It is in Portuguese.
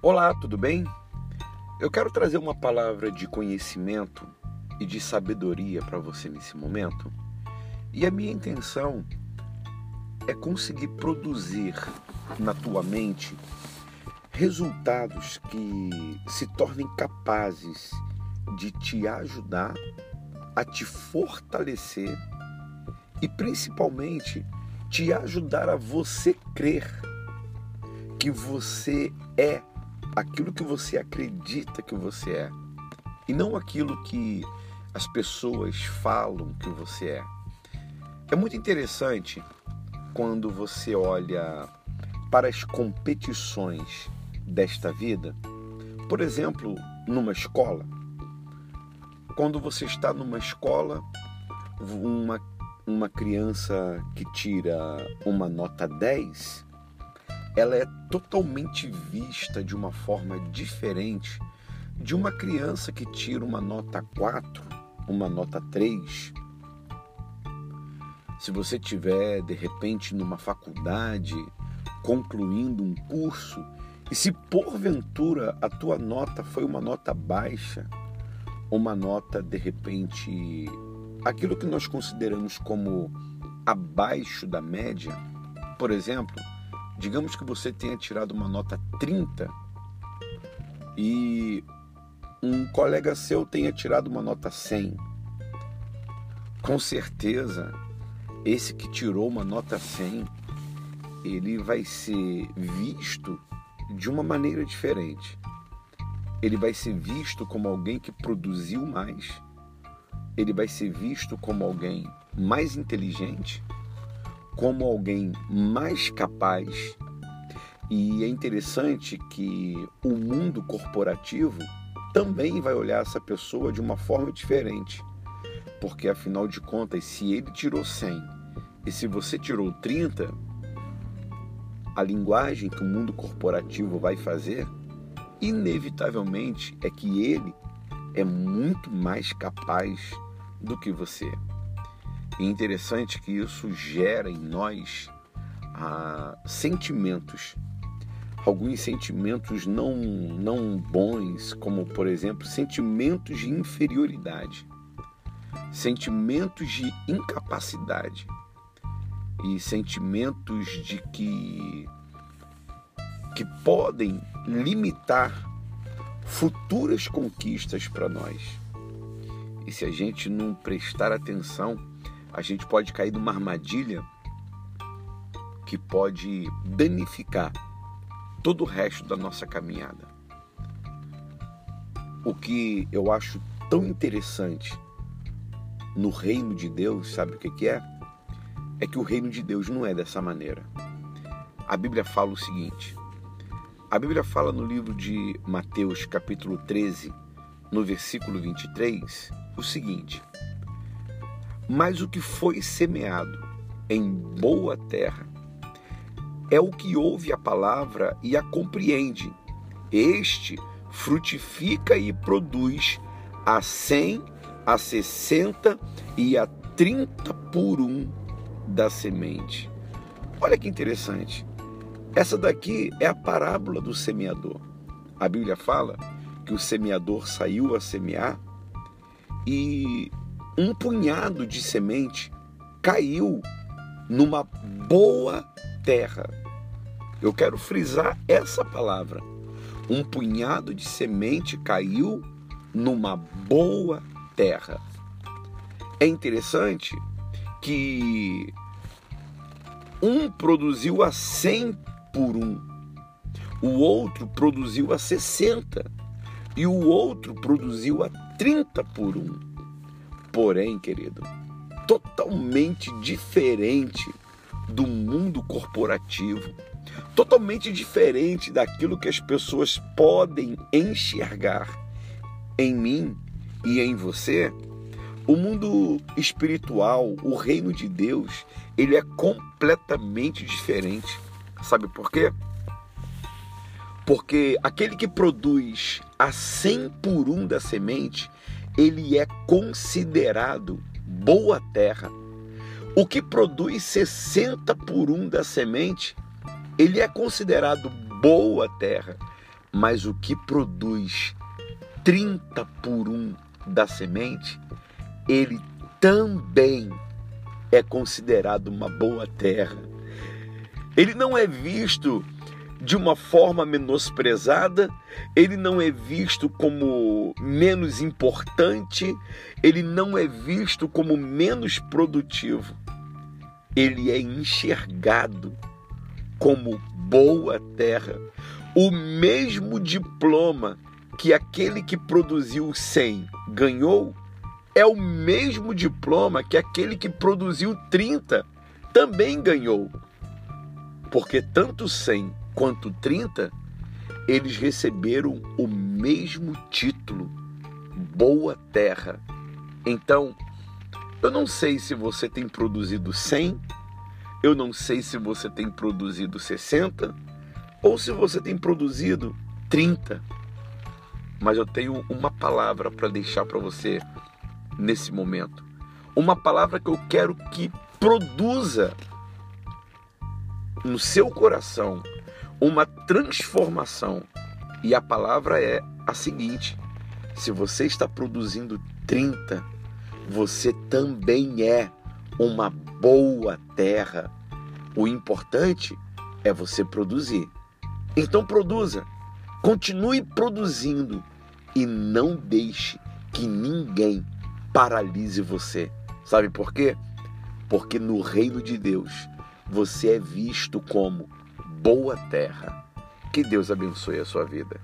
Olá, tudo bem? Eu quero trazer uma palavra de conhecimento e de sabedoria para você nesse momento. E a minha intenção é conseguir produzir na tua mente resultados que se tornem capazes de te ajudar a te fortalecer e principalmente te ajudar a você crer que você é aquilo que você acredita que você é e não aquilo que as pessoas falam que você é. É muito interessante quando você olha para as competições desta vida, por exemplo, numa escola. Quando você está numa escola, uma, uma criança que tira uma nota 10, ela é totalmente vista de uma forma diferente de uma criança que tira uma nota 4, uma nota 3. Se você tiver de repente numa faculdade concluindo um curso e se porventura a tua nota foi uma nota baixa, uma nota de repente aquilo que nós consideramos como abaixo da média, por exemplo, Digamos que você tenha tirado uma nota 30 e um colega seu tenha tirado uma nota 100. Com certeza, esse que tirou uma nota 100, ele vai ser visto de uma maneira diferente. Ele vai ser visto como alguém que produziu mais. Ele vai ser visto como alguém mais inteligente como alguém mais capaz. E é interessante que o mundo corporativo também vai olhar essa pessoa de uma forma diferente. Porque afinal de contas, se ele tirou 100 e se você tirou 30, a linguagem que o mundo corporativo vai fazer, inevitavelmente é que ele é muito mais capaz do que você. E interessante que isso gera em nós ah, sentimentos, alguns sentimentos não, não bons, como por exemplo sentimentos de inferioridade, sentimentos de incapacidade e sentimentos de que que podem limitar futuras conquistas para nós. E se a gente não prestar atenção, a gente pode cair numa armadilha que pode danificar todo o resto da nossa caminhada. O que eu acho tão interessante no reino de Deus, sabe o que é? É que o reino de Deus não é dessa maneira. A Bíblia fala o seguinte: a Bíblia fala no livro de Mateus, capítulo 13, no versículo 23, o seguinte: mas o que foi semeado em boa terra é o que ouve a palavra e a compreende. Este frutifica e produz a cem, a sessenta e a trinta por um da semente. Olha que interessante. Essa daqui é a parábola do semeador. A Bíblia fala que o semeador saiu a semear e um punhado de semente caiu numa boa terra. Eu quero frisar essa palavra. Um punhado de semente caiu numa boa terra. É interessante que um produziu a 100 por um, o outro produziu a 60 e o outro produziu a 30 por um. Porém, querido, totalmente diferente do mundo corporativo, totalmente diferente daquilo que as pessoas podem enxergar em mim e em você. O mundo espiritual, o reino de Deus, ele é completamente diferente. Sabe por quê? Porque aquele que produz a 100 por um da semente, ele é considerado boa terra. O que produz 60 por um da semente, ele é considerado boa terra. mas o que produz 30 por 1 da semente, ele também é considerado uma boa terra. Ele não é visto de uma forma menosprezada, ele não é visto como menos importante, ele não é visto como menos produtivo. Ele é enxergado como boa terra. O mesmo diploma que aquele que produziu 100 ganhou é o mesmo diploma que aquele que produziu 30 também ganhou. Porque tanto 100 quanto 30 eles receberam o mesmo título, Boa Terra. Então, eu não sei se você tem produzido 100, eu não sei se você tem produzido 60 ou se você tem produzido 30. Mas eu tenho uma palavra para deixar para você nesse momento. Uma palavra que eu quero que produza no seu coração uma transformação. E a palavra é a seguinte: se você está produzindo 30, você também é uma boa terra. O importante é você produzir. Então produza, continue produzindo e não deixe que ninguém paralise você. Sabe por quê? Porque no reino de Deus você é visto como boa terra. Que Deus abençoe a sua vida.